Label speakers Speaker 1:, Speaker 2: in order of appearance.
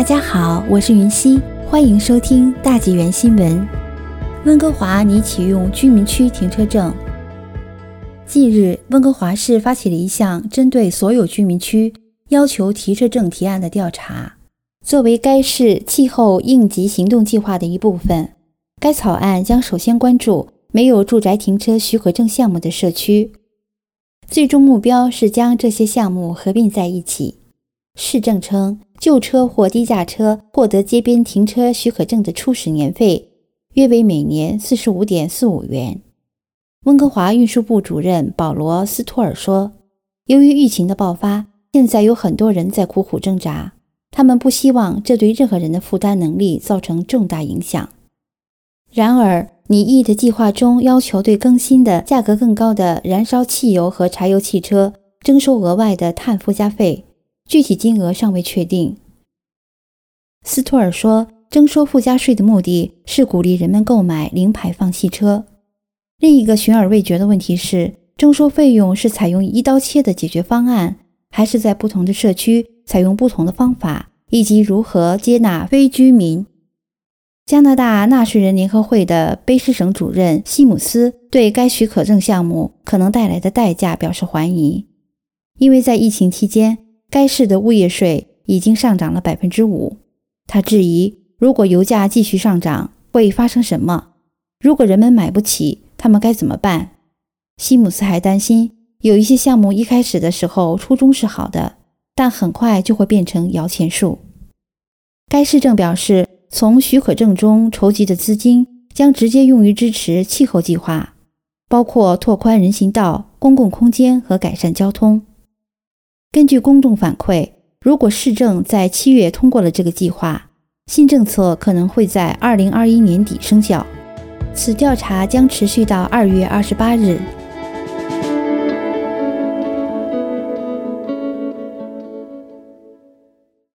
Speaker 1: 大家好，我是云溪，欢迎收听大纪元新闻。温哥华拟启用居民区停车证。近日，温哥华市发起了一项针对所有居民区要求提车证提案的调查，作为该市气候应急行动计划的一部分。该草案将首先关注没有住宅停车许可证项目的社区，最终目标是将这些项目合并在一起。市政称，旧车或低价车获得街边停车许可证的初始年费约为每年四十五点四五元。温哥华运输部主任保罗·斯托尔说：“由于疫情的爆发，现在有很多人在苦苦挣扎，他们不希望这对任何人的负担能力造成重大影响。”然而，拟议的计划中要求对更新的、价格更高的燃烧汽油和柴油汽车征收额外的碳附加费，具体金额尚未确定。斯托尔说，征收附加税的目的是鼓励人们购买零排放汽车。另一个悬而未决的问题是，征收费用是采用一刀切的解决方案，还是在不同的社区采用不同的方法，以及如何接纳非居民。加拿大纳税人联合会的卑诗省主任西姆斯对该许可证项目可能带来的代价表示怀疑，因为在疫情期间，该市的物业税已经上涨了百分之五。他质疑，如果油价继续上涨，会发生什么？如果人们买不起，他们该怎么办？西姆斯还担心，有一些项目一开始的时候初衷是好的，但很快就会变成摇钱树。该市政表示。从许可证中筹集的资金将直接用于支持气候计划，包括拓宽人行道、公共空间和改善交通。根据公众反馈，如果市政在七月通过了这个计划，新政策可能会在二零二一年底生效。此调查将持续到二月二十八日。